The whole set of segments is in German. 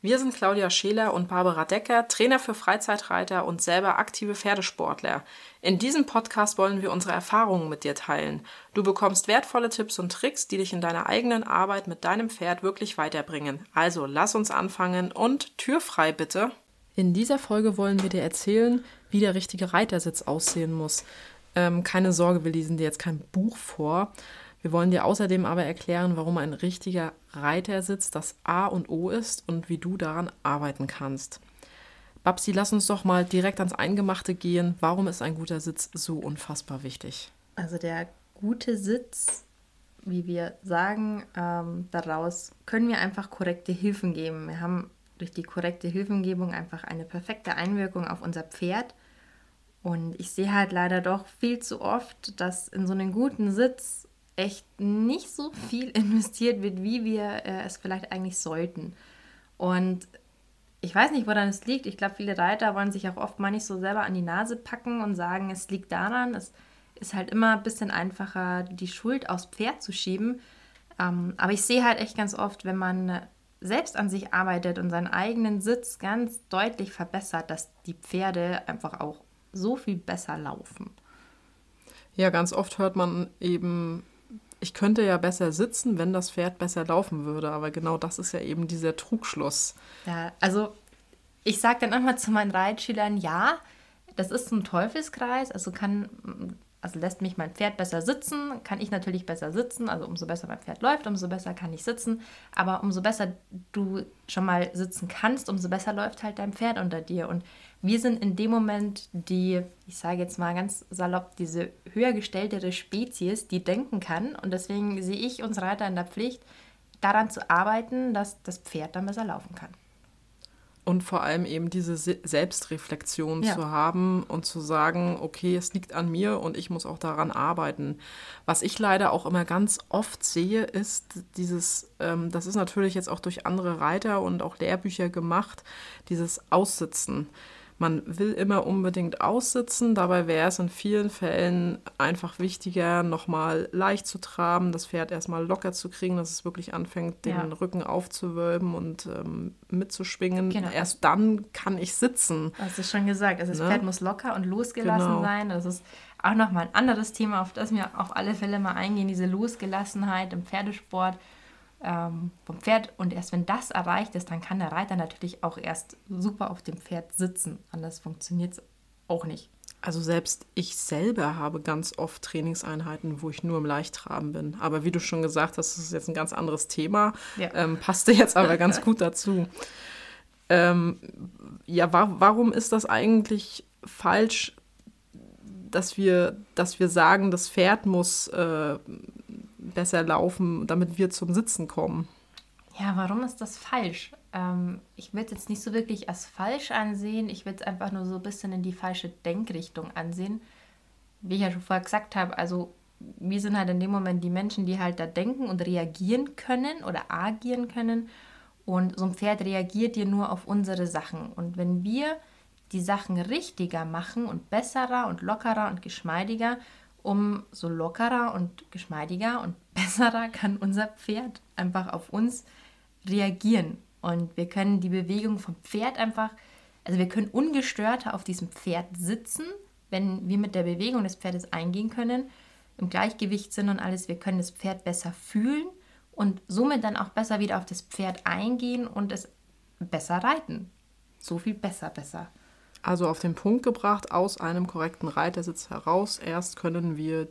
Wir sind Claudia Scheler und Barbara Decker, Trainer für Freizeitreiter und selber aktive Pferdesportler. In diesem Podcast wollen wir unsere Erfahrungen mit dir teilen. Du bekommst wertvolle Tipps und Tricks, die dich in deiner eigenen Arbeit mit deinem Pferd wirklich weiterbringen. Also lass uns anfangen und Tür frei bitte. In dieser Folge wollen wir dir erzählen, wie der richtige Reitersitz aussehen muss. Ähm, keine Sorge, wir lesen dir jetzt kein Buch vor. Wir wollen dir außerdem aber erklären, warum ein richtiger Reitersitz das A und O ist und wie du daran arbeiten kannst. Babsi, lass uns doch mal direkt ans Eingemachte gehen. Warum ist ein guter Sitz so unfassbar wichtig? Also der gute Sitz, wie wir sagen, ähm, daraus können wir einfach korrekte Hilfen geben. Wir haben durch die korrekte Hilfengebung einfach eine perfekte Einwirkung auf unser Pferd. Und ich sehe halt leider doch viel zu oft, dass in so einen guten Sitz echt nicht so viel investiert wird, wie wir äh, es vielleicht eigentlich sollten. Und ich weiß nicht, woran es liegt. Ich glaube, viele Reiter wollen sich auch oft mal nicht so selber an die Nase packen und sagen, es liegt daran, es ist halt immer ein bisschen einfacher, die Schuld aufs Pferd zu schieben. Ähm, aber ich sehe halt echt ganz oft, wenn man selbst an sich arbeitet und seinen eigenen Sitz ganz deutlich verbessert, dass die Pferde einfach auch so viel besser laufen. Ja, ganz oft hört man eben ich könnte ja besser sitzen, wenn das Pferd besser laufen würde. Aber genau das ist ja eben dieser Trugschluss. Ja, also ich sage dann immer zu meinen Reitschülern, ja, das ist ein Teufelskreis. Also kann, also lässt mich mein Pferd besser sitzen, kann ich natürlich besser sitzen. Also umso besser mein Pferd läuft, umso besser kann ich sitzen. Aber umso besser du schon mal sitzen kannst, umso besser läuft halt dein Pferd unter dir. Und wir sind in dem Moment die, ich sage jetzt mal ganz salopp, diese höher gestelltere Spezies, die denken kann. Und deswegen sehe ich uns Reiter in der Pflicht, daran zu arbeiten, dass das Pferd dann besser laufen kann. Und vor allem eben diese Selbstreflexion ja. zu haben und zu sagen, okay, es liegt an mir und ich muss auch daran arbeiten. Was ich leider auch immer ganz oft sehe, ist dieses, ähm, das ist natürlich jetzt auch durch andere Reiter und auch Lehrbücher gemacht, dieses Aussitzen man will immer unbedingt aussitzen. Dabei wäre es in vielen Fällen einfach wichtiger, nochmal leicht zu traben, das Pferd erstmal locker zu kriegen, dass es wirklich anfängt, den ja. Rücken aufzuwölben und ähm, mitzuschwingen. Genau. Erst dann kann ich sitzen. Das ist schon gesagt. Also das ne? Pferd muss locker und losgelassen genau. sein. Das ist auch nochmal ein anderes Thema, auf das wir auf alle Fälle mal eingehen, diese Losgelassenheit im Pferdesport ähm, vom Pferd. Und erst wenn das erreicht ist, dann kann der Reiter natürlich auch erst super auf dem Pferd sitzen. Anders funktioniert es auch nicht. Also selbst ich selber habe ganz oft Trainingseinheiten, wo ich nur im Leichttraben bin. Aber wie du schon gesagt hast, das ist jetzt ein ganz anderes Thema. Ja. Ähm, passte jetzt aber ganz gut dazu. Ähm, ja, wa warum ist das eigentlich falsch, dass wir, dass wir sagen, das Pferd muss äh, besser laufen, damit wir zum Sitzen kommen. Ja, warum ist das falsch? Ähm, ich würde es jetzt nicht so wirklich als falsch ansehen. Ich würde es einfach nur so ein bisschen in die falsche Denkrichtung ansehen. Wie ich ja schon vorher gesagt habe, also wir sind halt in dem Moment die Menschen, die halt da denken und reagieren können oder agieren können. Und so ein Pferd reagiert dir nur auf unsere Sachen. Und wenn wir die Sachen richtiger machen und besserer und lockerer und geschmeidiger, umso lockerer und geschmeidiger und besserer kann unser Pferd einfach auf uns reagieren. Und wir können die Bewegung vom Pferd einfach, also wir können ungestörter auf diesem Pferd sitzen, wenn wir mit der Bewegung des Pferdes eingehen können, im Gleichgewicht sind und alles. Wir können das Pferd besser fühlen und somit dann auch besser wieder auf das Pferd eingehen und es besser reiten. So viel besser, besser. Also auf den Punkt gebracht, aus einem korrekten Reitersitz heraus, erst können wir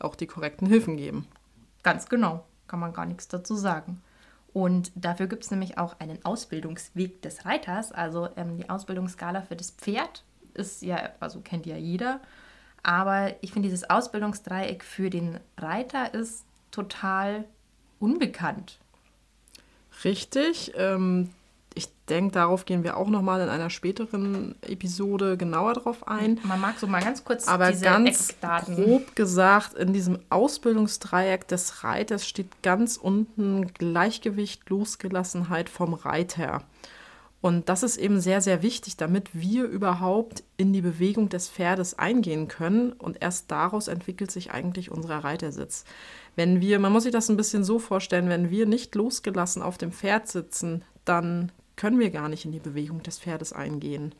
auch die korrekten Hilfen geben. Ganz genau, kann man gar nichts dazu sagen. Und dafür gibt es nämlich auch einen Ausbildungsweg des Reiters. Also ähm, die Ausbildungsskala für das Pferd ist ja, also kennt ja jeder. Aber ich finde, dieses Ausbildungsdreieck für den Reiter ist total unbekannt. Richtig. Ähm, Ich denke, darauf gehen wir auch nochmal in einer späteren Episode genauer drauf ein. Man mag so mal ganz kurz Aber diese ganz Eckdaten. grob gesagt, in diesem Ausbildungsdreieck des Reiters steht ganz unten Gleichgewicht, Losgelassenheit vom Reiter. Und das ist eben sehr, sehr wichtig, damit wir überhaupt in die Bewegung des Pferdes eingehen können. Und erst daraus entwickelt sich eigentlich unser Reitersitz. Wenn wir, man muss sich das ein bisschen so vorstellen, wenn wir nicht losgelassen auf dem Pferd sitzen, dann können wir gar nicht in die Bewegung des Pferdes eingehen.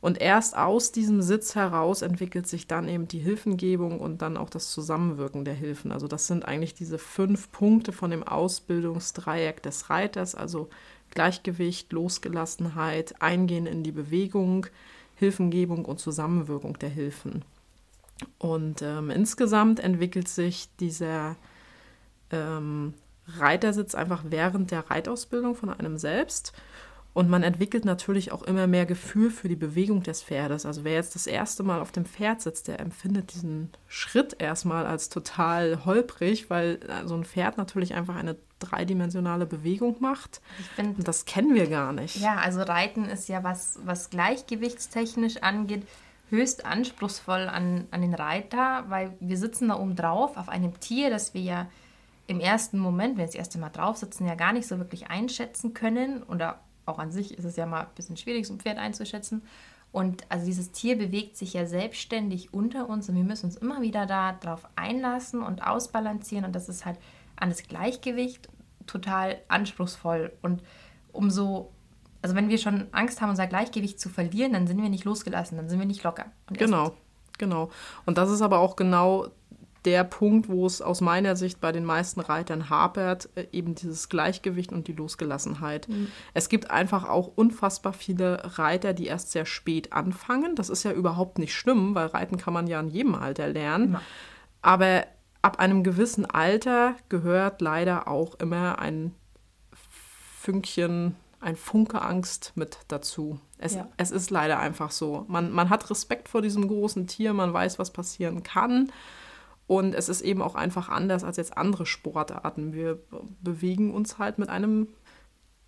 Und erst aus diesem Sitz heraus entwickelt sich dann eben die Hilfengebung und dann auch das Zusammenwirken der Hilfen. Also das sind eigentlich diese fünf Punkte von dem Ausbildungsdreieck des Reiters, also Gleichgewicht, Losgelassenheit, Eingehen in die Bewegung, Hilfengebung und Zusammenwirkung der Hilfen. Und ähm, insgesamt entwickelt sich dieser ähm, Reitersitz einfach während der Reitausbildung von einem selbst. Und man entwickelt natürlich auch immer mehr Gefühl für die Bewegung des Pferdes. Also wer jetzt das erste Mal auf dem Pferd sitzt, der empfindet diesen Schritt erstmal als total holprig, weil so ein Pferd natürlich einfach eine dreidimensionale Bewegung macht. Ich find, Und das kennen wir gar nicht. Ja, also Reiten ist ja was, was gleichgewichtstechnisch angeht, höchst anspruchsvoll an, an den Reiter, weil wir sitzen da oben drauf auf einem Tier, das wir ja im ersten Moment, wenn wir das erste Mal drauf sitzen, ja gar nicht so wirklich einschätzen können. Oder auch an sich ist es ja mal ein bisschen schwierig, so ein Pferd einzuschätzen. Und also dieses Tier bewegt sich ja selbstständig unter uns und wir müssen uns immer wieder darauf einlassen und ausbalancieren. Und das ist halt an das Gleichgewicht total anspruchsvoll. Und umso, also wenn wir schon Angst haben, unser Gleichgewicht zu verlieren, dann sind wir nicht losgelassen, dann sind wir nicht locker. Genau, genau. Und das ist aber auch genau der Punkt, wo es aus meiner Sicht bei den meisten Reitern hapert, äh, eben dieses Gleichgewicht und die Losgelassenheit. Es gibt einfach auch unfassbar viele Reiter, die erst sehr spät anfangen. Das ist ja überhaupt nicht schlimm, weil Reiten kann man ja in jedem Alter lernen. Immer. Aber ab einem gewissen Alter gehört leider auch immer ein Fünkchen, ein Funke Angst mit dazu. Es, Ja. es ist leider einfach so. Man, man hat Respekt vor diesem großen Tier, man weiß, was passieren kann. Und es ist eben auch einfach anders als jetzt andere Sportarten. Wir be- bewegen uns halt mit einem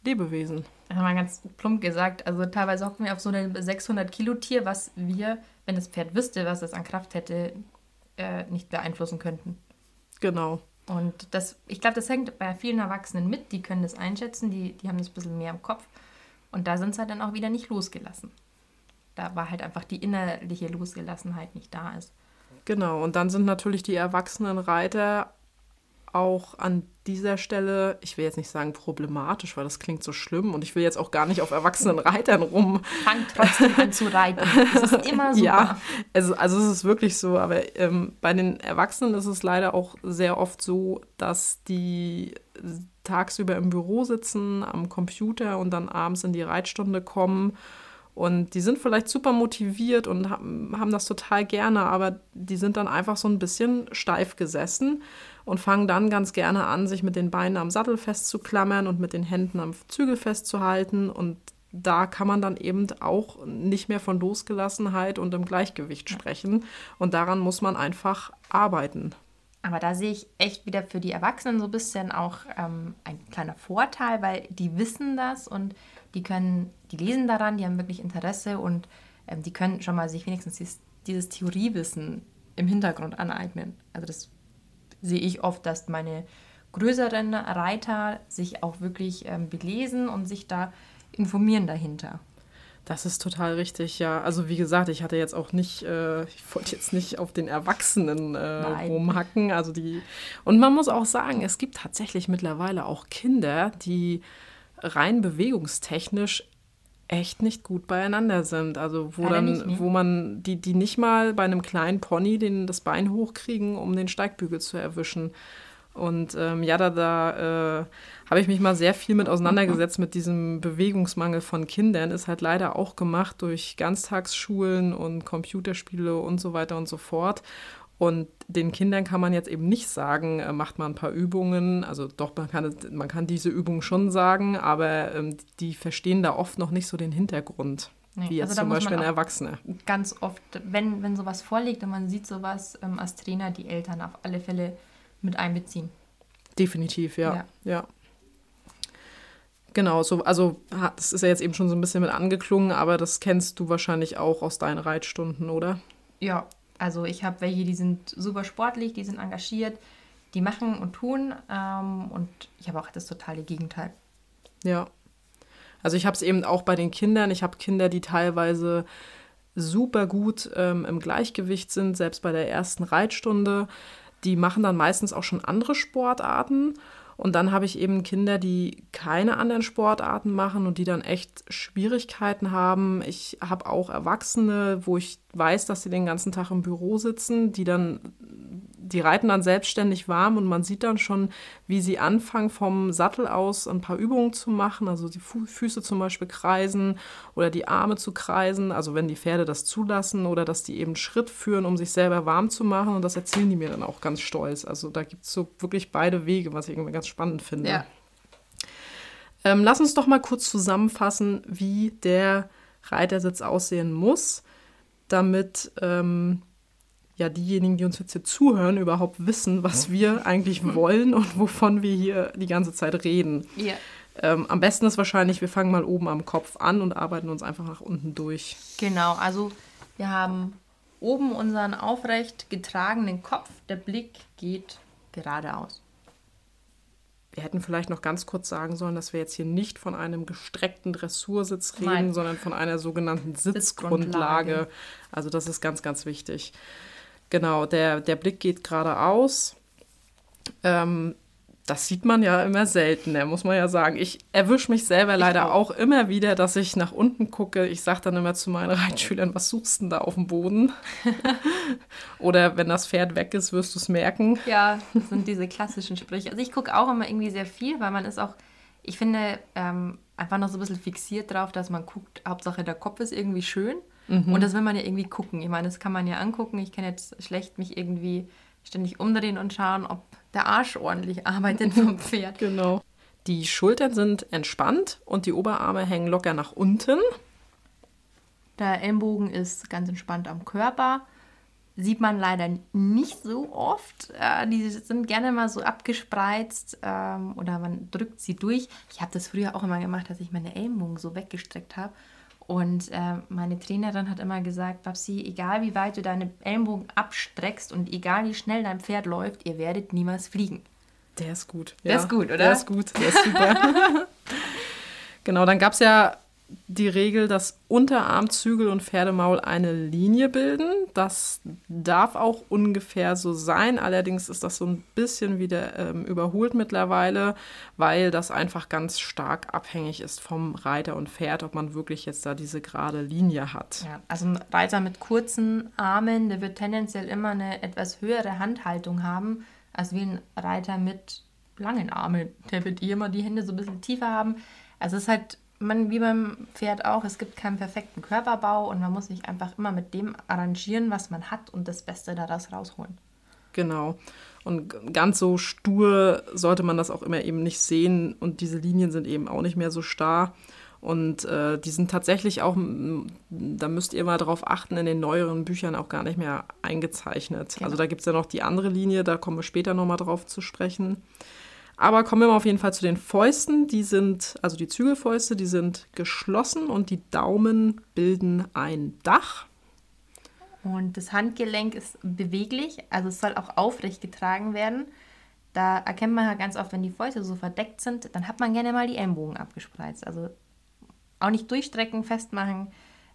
Lebewesen. Also mal ganz plump gesagt, also teilweise hocken wir auf so einem 600 Kilo Tier, was wir, wenn das Pferd wüsste, was es an Kraft hätte, äh, nicht beeinflussen könnten. Genau. Und das, ich glaube, das hängt bei vielen Erwachsenen mit, die können das einschätzen, die, die haben das ein bisschen mehr im Kopf. Und da sind sie halt dann auch wieder nicht losgelassen. Da war halt einfach die innerliche Losgelassenheit nicht da ist. Genau, und dann sind natürlich die erwachsenen Reiter auch an dieser Stelle, ich will jetzt nicht sagen problematisch, weil das klingt so schlimm und ich will jetzt auch gar nicht auf erwachsenen Reitern rum. Fang trotzdem an zu reiten. Das ist immer super. Ja, also, also es ist wirklich so, aber ähm, bei den Erwachsenen ist es leider auch sehr oft so, dass die tagsüber im Büro sitzen, am Computer und dann abends in die Reitstunde kommen. Und die sind vielleicht super motiviert und haben, das total gerne, aber die sind dann einfach so ein bisschen steif gesessen und fangen dann ganz gerne an, sich mit den Beinen am Sattel festzuklammern und mit den Händen am Zügel festzuhalten. Und da kann man dann eben auch nicht mehr von Losgelassenheit und im Gleichgewicht sprechen. Und daran muss man einfach arbeiten. Aber da sehe ich echt wieder für die Erwachsenen so ein bisschen auch ähm, ein kleiner Vorteil, weil die wissen das und die können, die lesen daran, die haben wirklich Interesse und ähm, die können schon mal sich wenigstens dieses, dieses Theoriewissen im Hintergrund aneignen. Also das sehe ich oft, dass meine größeren Reiter sich auch wirklich ähm, belesen und sich da informieren dahinter. Das ist total richtig, ja. Also wie gesagt, ich hatte jetzt auch nicht, äh, ich wollte jetzt nicht auf den Erwachsenen äh, Nein. rumhacken. Also die. Und man muss auch sagen, es gibt tatsächlich mittlerweile auch Kinder, die rein bewegungstechnisch echt nicht gut beieinander sind. Also wo Leider dann, ne? wo man, die, die nicht mal bei einem kleinen Pony den, das Bein hochkriegen, um den Steigbügel zu erwischen. Und ähm, ja, da, da äh, habe ich mich mal sehr viel mit auseinandergesetzt mit diesem Bewegungsmangel von Kindern. Ist halt leider auch gemacht durch Ganztagsschulen und Computerspiele und so weiter und so fort. Und den Kindern kann man jetzt eben nicht sagen, äh, macht mal ein paar Übungen. Also doch, man kann, man kann diese Übungen schon sagen, aber ähm, die verstehen da oft noch nicht so den Hintergrund. Nee, Wie jetzt also zum Beispiel ein Erwachsener. Ganz oft, wenn, wenn sowas vorliegt und man sieht sowas ähm, als Trainer, die Eltern auf alle Fälle mit einbeziehen. Definitiv, ja. Ja. ja. Genau, so, also das ist ja jetzt eben schon so ein bisschen mit angeklungen, aber das kennst du wahrscheinlich auch aus deinen Reitstunden, oder? Ja, also ich habe welche, die sind super sportlich, die sind engagiert, die machen und tun ähm, und ich habe auch das totale Gegenteil. Ja. Also ich habe es eben auch bei den Kindern. Ich habe Kinder, die teilweise super gut ähm, im Gleichgewicht sind, selbst bei der ersten Reitstunde. Die machen dann meistens auch schon andere Sportarten. Und dann habe ich eben Kinder, die keine anderen Sportarten machen und die dann echt Schwierigkeiten haben. Ich habe auch Erwachsene, wo ich weiß, dass sie den ganzen Tag im Büro sitzen, die dann die reiten dann selbstständig warm und man sieht dann schon, wie sie anfangen vom Sattel aus ein paar Übungen zu machen, also die Füße zum Beispiel kreisen oder die Arme zu kreisen, also wenn die Pferde das zulassen oder dass die eben Schritt führen, um sich selber warm zu machen und das erzählen die mir dann auch ganz stolz. Also da gibt es so wirklich beide Wege, was ich irgendwie ganz spannend finde. Ja. Ähm, lass uns doch mal kurz zusammenfassen, wie der Reitersitz aussehen muss, damit ähm, ja diejenigen, die uns jetzt hier zuhören, überhaupt wissen, was wir eigentlich wollen und wovon wir hier die ganze Zeit reden. Ja. Ähm, am besten ist wahrscheinlich, wir fangen mal oben am Kopf an und arbeiten uns einfach nach unten durch. Genau, also wir haben oben unseren aufrecht getragenen Kopf, der Blick geht geradeaus. Wir hätten vielleicht noch ganz kurz sagen sollen, dass wir jetzt hier nicht von einem gestreckten Dressursitz reden, Nein. sondern von einer sogenannten Sitzgrundlage. Sitzgrundlage. Also das ist ganz, ganz wichtig. Genau, der, der Blick geht geradeaus. Ähm, das sieht man ja immer seltener, muss man ja sagen. Ich erwische mich selber leider auch. auch. immer wieder, dass ich nach unten gucke. Ich sage dann immer zu meinen Reitschülern, was suchst du denn da auf dem Boden? Oder wenn das Pferd weg ist, wirst du es merken. Ja, das sind diese klassischen Sprüche. Also ich gucke auch immer irgendwie sehr viel, weil man ist auch, ich finde, ähm, einfach noch so ein bisschen fixiert drauf, dass man guckt, Hauptsache der Kopf ist irgendwie schön. Mhm. Und das will man ja irgendwie gucken. Ich meine, das kann man ja angucken. Ich kann jetzt schlecht mich irgendwie ständig umdrehen und schauen, ob der Arsch ordentlich arbeitet vom Pferd. genau. Die Schultern sind entspannt und die Oberarme hängen locker nach unten. Der Ellenbogen ist ganz entspannt am Körper. Sieht man leider nicht so oft. Äh, die sind gerne mal so abgespreizt ähm, oder man drückt sie durch. Ich habe das früher auch immer gemacht, dass ich meine Ellenbogen so weggestreckt habe. Und äh, meine Trainerin hat immer gesagt, Babsi, egal wie weit du deine Ellenbogen abstreckst und egal wie schnell dein Pferd läuft, ihr werdet niemals fliegen. Der ist gut. Der ja, ist gut, oder? Der ist gut, der ist super. genau, dann gab es ja die Regel, dass Unterarmzügel und Pferdemaul eine Linie bilden. Das darf auch ungefähr so sein. Allerdings ist das so ein bisschen wieder ähm, überholt mittlerweile, weil das einfach ganz stark abhängig ist vom Reiter und Pferd, ob man wirklich jetzt da diese gerade Linie hat. Ja, also ein Reiter mit kurzen Armen, der wird tendenziell immer eine etwas höhere Handhaltung haben, als wie ein Reiter mit langen Armen. Der wird immer die Hände so ein bisschen tiefer haben. Also es ist halt man, wie beim Pferd auch, es gibt keinen perfekten Körperbau und man muss sich einfach immer mit dem arrangieren, was man hat und das Beste daraus rausholen. Genau. Und ganz so stur sollte man das auch immer eben nicht sehen und diese Linien sind eben auch nicht mehr so starr. Und äh, die sind tatsächlich auch, da müsst ihr mal drauf achten, in den neueren Büchern auch gar nicht mehr eingezeichnet. Genau. Also da gibt es ja noch die andere Linie, da kommen wir später nochmal drauf zu sprechen. Aber kommen wir mal auf jeden Fall zu den Fäusten. Die sind, also die Zügelfäuste, die sind geschlossen und die Daumen bilden ein Dach. Und das Handgelenk ist beweglich, also es soll auch aufrecht getragen werden. Da erkennt man ja ganz oft, wenn die Fäuste so verdeckt sind, dann hat man gerne mal die Ellenbogen abgespreizt. Also auch nicht durchstrecken, festmachen,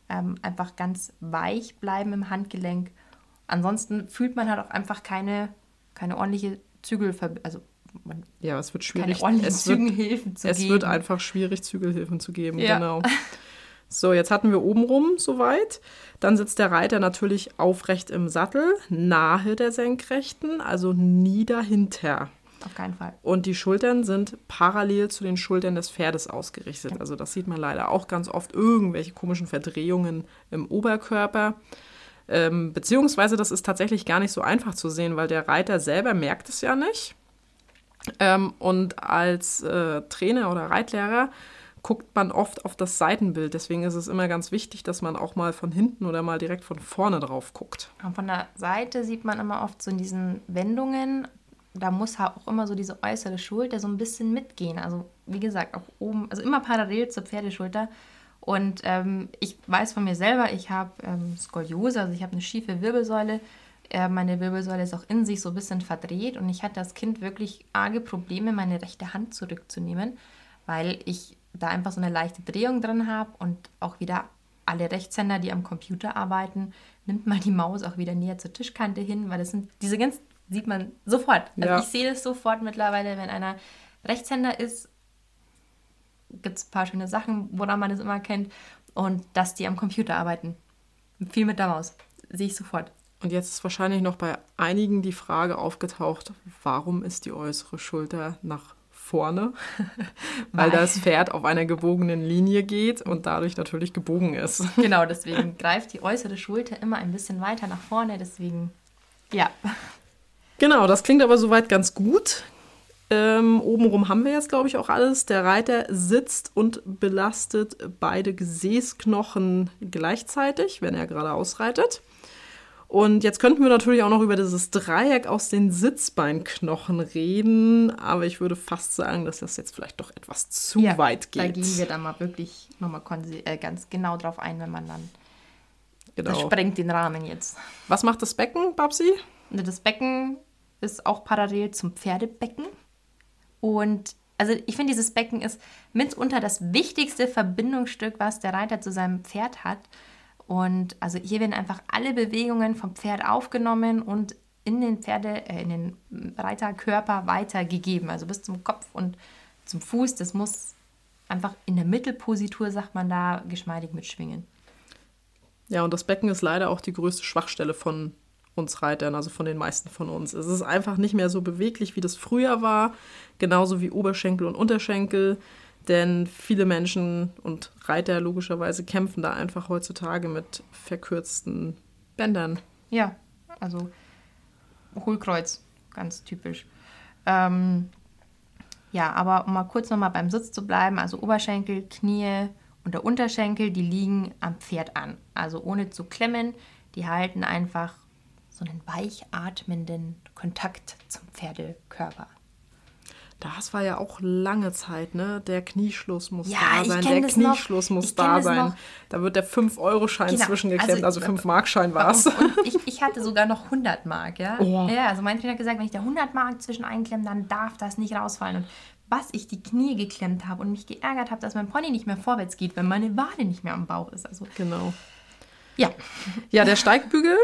ähm, einfach ganz weich bleiben im Handgelenk. Ansonsten fühlt man halt auch einfach keine, keine ordentliche Zügelverbindung, also man ja, es wird schwierig. es wird, zu es geben. wird einfach schwierig, Zügelhilfen zu geben, ja. genau. So, jetzt hatten wir obenrum soweit. Dann sitzt der Reiter natürlich aufrecht im Sattel, nahe der Senkrechten, also nie dahinter. Auf keinen Fall. Und die Schultern sind parallel zu den Schultern des Pferdes ausgerichtet. Also das sieht man leider auch ganz oft, irgendwelche komischen Verdrehungen im Oberkörper. Ähm, beziehungsweise das ist tatsächlich gar nicht so einfach zu sehen, weil der Reiter selber merkt es ja nicht. Ähm, und als äh, Trainer oder Reitlehrer guckt man oft auf das Seitenbild. Deswegen ist es immer ganz wichtig, dass man auch mal von hinten oder mal direkt von vorne drauf guckt. Und von der Seite sieht man immer oft so in diesen Wendungen, da muss auch immer so diese äußere Schulter so ein bisschen mitgehen. Also wie gesagt, auch oben, also immer parallel zur Pferdeschulter. Und ähm, ich weiß von mir selber, ich habe ähm, Skoliose, also ich habe eine schiefe Wirbelsäule. Äh, meine Wirbelsäule ist auch in sich so ein bisschen verdreht und ich hatte als Kind wirklich arge Probleme, meine rechte Hand zurückzunehmen, weil ich da einfach so eine leichte Drehung drin habe und auch wieder alle Rechtshänder, die am Computer arbeiten, nimmt mal die Maus auch wieder näher zur Tischkante hin, weil das sind diese ganz, sieht man sofort. Also ja. ich sehe das sofort mittlerweile, wenn einer Rechtshänder ist gibt es ein paar schöne Sachen, woran man das immer kennt. Und dass die am Computer arbeiten. Viel mit der Maus. Sehe ich sofort. Und jetzt ist wahrscheinlich noch bei einigen die Frage aufgetaucht, warum ist die äußere Schulter nach vorne? Weil das Pferd auf einer gebogenen Linie geht und dadurch natürlich gebogen ist. Genau, deswegen greift die äußere Schulter immer ein bisschen weiter nach vorne. Deswegen, ja. Genau, das klingt aber soweit ganz gut. Ähm, obenrum haben wir jetzt, glaube ich, auch alles. Der Reiter sitzt und belastet beide Gesäßknochen gleichzeitig, wenn er gerade ausreitet. Und jetzt könnten wir natürlich auch noch über dieses Dreieck aus den Sitzbeinknochen reden, aber ich würde fast sagen, dass das jetzt vielleicht doch etwas zu ja, weit geht. Da gehen wir dann mal wirklich nochmal äh, ganz genau drauf ein, wenn man dann. Genau. Das sprengt den Rahmen jetzt. Was macht das Becken, Babsi? Das Becken ist auch parallel zum Pferdebecken. Und also ich finde, dieses Becken ist mitunter das wichtigste Verbindungsstück, was der Reiter zu seinem Pferd hat. Und also hier werden einfach alle Bewegungen vom Pferd aufgenommen und in den Pferde, äh, in den Reiterkörper weitergegeben. Also bis zum Kopf und zum Fuß. Das muss einfach in der Mittelpositur, sagt man da, geschmeidig mitschwingen. Ja, und das Becken ist leider auch die größte Schwachstelle von uns Reitern, also von den meisten von uns. Es ist einfach nicht mehr so beweglich, wie das früher war, genauso wie Oberschenkel und Unterschenkel, denn viele Menschen und Reiter logischerweise kämpfen da einfach heutzutage mit verkürzten Bändern. Ja, also Hohlkreuz, ganz typisch. Ähm, ja, aber um mal kurz nochmal beim Sitz zu bleiben, also Oberschenkel, Knie und der Unterschenkel, die liegen am Pferd an. Also ohne zu klemmen, die halten einfach so einen weich atmenden Kontakt zum Pferdekörper. Das war ja auch lange Zeit, ne? Der Knieschluss muss ja, da sein, der Knieschluss noch. muss da sein. Noch. Da wird der 5-Euro-Schein genau. zwischengeklemmt, also, also 5-Mark-Schein war es. Ich, ich, hatte sogar noch 100 Mark, ja? Oh. Ja, also mein Trainer hat gesagt, wenn ich da 100 Mark zwischen einklemme, dann darf das nicht rausfallen. Und was ich die Knie geklemmt habe und mich geärgert habe, dass mein Pony nicht mehr vorwärts geht, wenn meine Wade nicht mehr am Bauch ist. Also, genau. Ja. Ja, der Steigbügel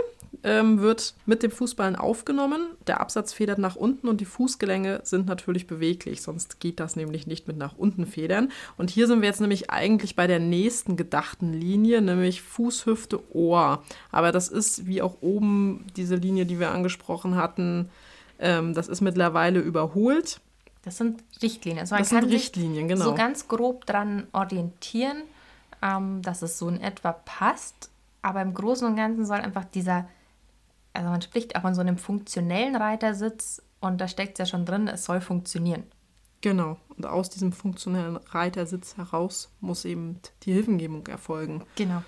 ähm, wird mit dem Fußballen aufgenommen. Der Absatz federt nach unten und die Fußgelänge sind natürlich beweglich, sonst geht das nämlich nicht mit nach unten federn. Und hier sind wir jetzt nämlich eigentlich bei der nächsten gedachten Linie, nämlich Fuß, Hüfte, Ohr. Aber das ist wie auch oben diese Linie, die wir angesprochen hatten, ähm, das ist mittlerweile überholt. Das sind Richtlinien. Also das sind Richtlinien, genau. So ganz grob dran orientieren, ähm, dass es so in etwa passt. Aber im Großen und Ganzen soll einfach dieser also man spricht auch von so einem funktionellen Reitersitz und da steckt es ja schon drin, es soll funktionieren. Genau. Und aus diesem funktionellen Reitersitz heraus muss eben die Hilfengebung erfolgen. Genau.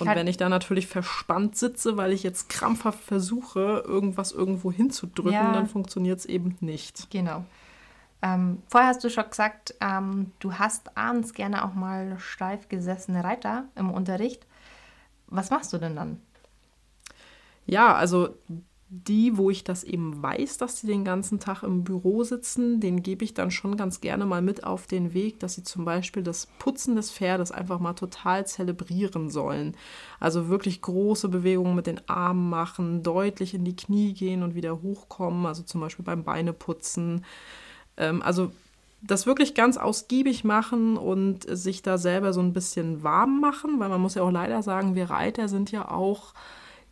Und wenn ich da natürlich verspannt sitze, weil ich jetzt krampfhaft versuche, irgendwas irgendwo hinzudrücken, ja. dann funktioniert es eben nicht. Genau. Ähm, vorher hast du schon gesagt, ähm, du hast abends gerne auch mal steif gesessene Reiter im Unterricht. Was machst du denn dann? Ja, also die, wo ich das eben weiß, dass sie den ganzen Tag im Büro sitzen, den gebe ich dann schon ganz gerne mal mit auf den Weg, dass sie zum Beispiel das Putzen des Pferdes einfach mal total zelebrieren sollen. Also wirklich große Bewegungen mit den Armen machen, deutlich in die Knie gehen und wieder hochkommen, also zum Beispiel beim Beineputzen. Ähm, also das wirklich ganz ausgiebig machen und sich da selber so ein bisschen warm machen, weil man muss ja auch leider sagen, wir Reiter sind ja auch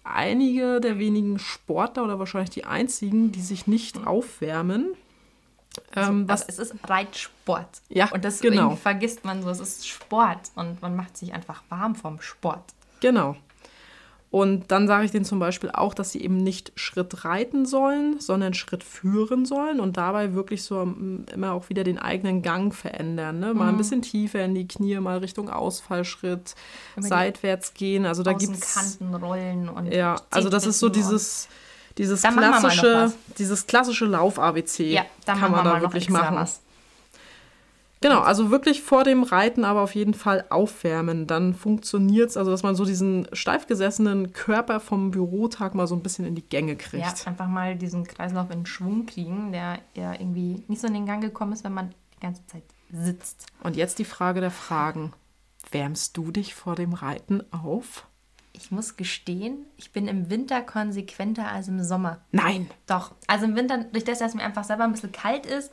einige der wenigen Sportler oder wahrscheinlich die einzigen, die sich nicht aufwärmen. Ähm, was also es ist Reitsport. Ja, und das genau. vergisst man so, es ist Sport und man macht sich einfach warm vom Sport. Genau. Und dann sage ich denen zum Beispiel auch, dass sie eben nicht Schritt reiten sollen, sondern Schritt führen sollen und dabei wirklich so mm, immer auch wieder den eigenen Gang verändern. Ne? Mal ein mhm. bisschen tiefer in die Knie, mal Richtung Ausfallschritt, immer seitwärts gehen. Also da gibt es. Kanten rollen und. Ja, also das ist so dieses dieses klassische, dieses klassische Lauf-ABC Ja, kann man da wirklich machen. was. Genau, also wirklich vor dem Reiten aber auf jeden Fall aufwärmen. Dann funktioniert es, also dass man so diesen steif gesessenen Körper vom Bürotag mal so ein bisschen in die Gänge kriegt. Ja, einfach mal diesen Kreislauf in Schwung kriegen, der ja irgendwie nicht so in den Gang gekommen ist, wenn man die ganze Zeit sitzt. Und jetzt die Frage der Fragen. Wärmst du dich vor dem Reiten auf? Ich muss gestehen, ich bin im Winter konsequenter als im Sommer. Nein. Doch, also im Winter, durch das, dass es mir einfach selber ein bisschen kalt ist,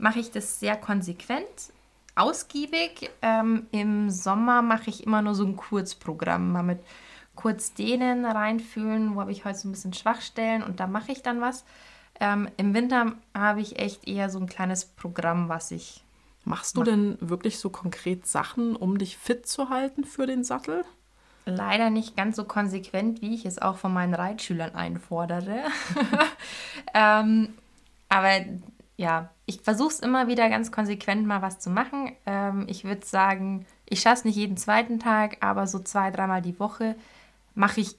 mache ich das sehr konsequent, ausgiebig. Ähm, Im Sommer mache ich immer nur so ein Kurzprogramm, mal mit kurz dehnen, reinfühlen, wo habe ich heute so ein bisschen Schwachstellen und da mache ich dann was. Ähm, Im Winter habe ich echt eher so ein kleines Programm, was ich Machst du denn wirklich so konkret Sachen, um dich fit zu halten für den Sattel? leider nicht ganz so konsequent, wie ich es auch von meinen Reitschülern einfordere. ähm, aber ja, ich versuche es immer wieder ganz konsequent mal was zu machen. Ähm, ich würde sagen, ich schaffe es nicht jeden zweiten Tag, aber so zwei, dreimal die Woche mache ich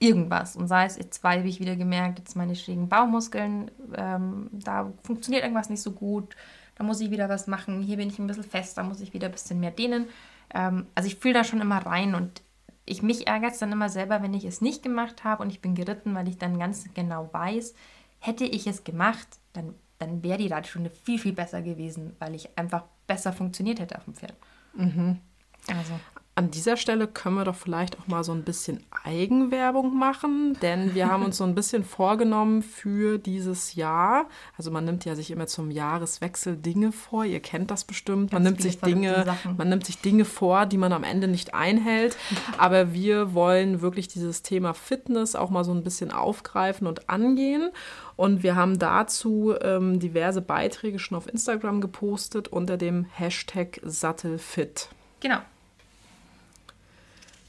irgendwas. Und sei es, jetzt habe ich wieder gemerkt, jetzt meine schrägen Bauchmuskeln, ähm, da funktioniert irgendwas nicht so gut, da muss ich wieder was machen, hier bin ich ein bisschen fest, da muss ich wieder ein bisschen mehr dehnen. Ähm, also ich fühle da schon immer rein und ich mich ärgert es dann immer selber, wenn ich es nicht gemacht habe und ich bin geritten, weil ich dann ganz genau weiß, hätte ich es gemacht, dann, dann wäre die Reitstunde viel, viel besser gewesen, weil ich einfach besser funktioniert hätte auf dem Pferd. Also, An dieser Stelle können wir doch vielleicht auch mal so ein bisschen Eigenwerbung machen, denn wir haben uns so ein bisschen vorgenommen für dieses Jahr. Also man nimmt ja sich immer zum Jahreswechsel Dinge vor. Ihr kennt das bestimmt. Man Ganz nimmt sich Dinge, Sachen. man nimmt sich Dinge vor, die man am Ende nicht einhält. Aber wir wollen wirklich dieses Thema Fitness auch mal so ein bisschen aufgreifen und angehen. Und wir haben dazu ähm, diverse Beiträge schon auf Instagram gepostet unter dem Hashtag Sattelfit. genau.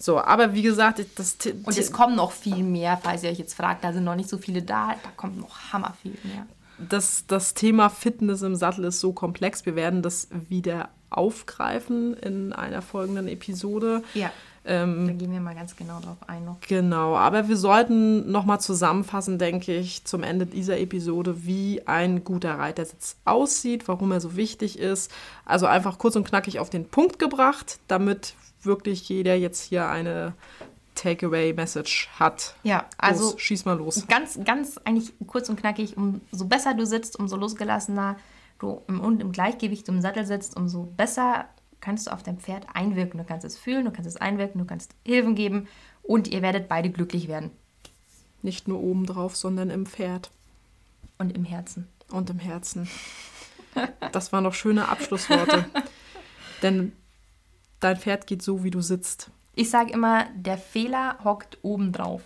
So, aber wie gesagt, das Und es kommen noch viel mehr, falls ihr euch jetzt fragt, da sind noch nicht so viele da, da kommt noch hammer viel mehr. das, das Thema Fitness im Sattel ist so komplex. Wir werden das wieder aufgreifen in einer folgenden Episode. Ja, Ähm, da gehen wir mal ganz genau drauf ein noch. Genau, aber wir sollten nochmal zusammenfassen, denke ich, zum Ende dieser Episode, wie ein guter Reitersitz aussieht, warum er so wichtig ist. Also einfach kurz und knackig auf den Punkt gebracht, damit wirklich jeder jetzt hier eine Takeaway-Message hat. Ja, also los, schieß mal los. ganz, ganz eigentlich kurz und knackig, umso besser du sitzt, umso losgelassener du im, und im Gleichgewicht im Sattel sitzt, umso besser kannst du auf dein Pferd einwirken. Du kannst es fühlen, du kannst es einwirken, du kannst Hilfen geben und ihr werdet beide glücklich werden. Nicht nur obendrauf, sondern im Pferd Und im Herzen. und im Herzen. Das waren doch schöne Abschlussworte. Denn dein Pferd geht so, wie du sitzt. Ich sage immer, der Fehler hockt oben drauf.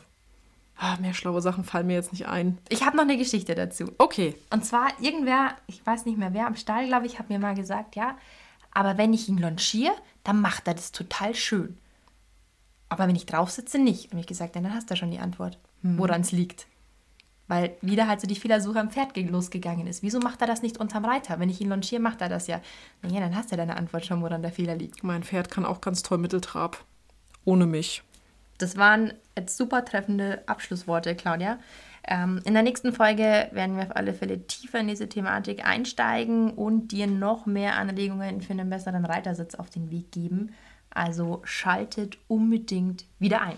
Ah, mehr schlaue Sachen fallen mir jetzt nicht ein. Ich habe noch eine Geschichte dazu. Okay, Und zwar irgendwer, ich weiß nicht mehr wer am Stall, glaube ich, hat mir mal gesagt, ja, aber wenn ich ihn longiere, dann macht er das total schön. Aber wenn ich drauf sitze, nicht. Und ich gesagt, ja, dann hast du ja schon die Antwort, woran es liegt. Weil wieder halt so die Fehlersuche am Pferd ge- losgegangen ist. Wieso macht er das nicht unterm Reiter? Wenn ich ihn longiere, macht er das ja. Na ja, dann hast du deine Antwort schon, woran der Fehler liegt. mein Pferd kann auch ganz toll Mitteltrab. Ohne mich. Das waren jetzt super treffende Abschlussworte, Claudia. Ähm, in der nächsten Folge werden wir auf alle Fälle tiefer in diese Thematik einsteigen und dir noch mehr Anregungen für einen besseren Reitersitz auf den Weg geben. Also schaltet unbedingt wieder ein.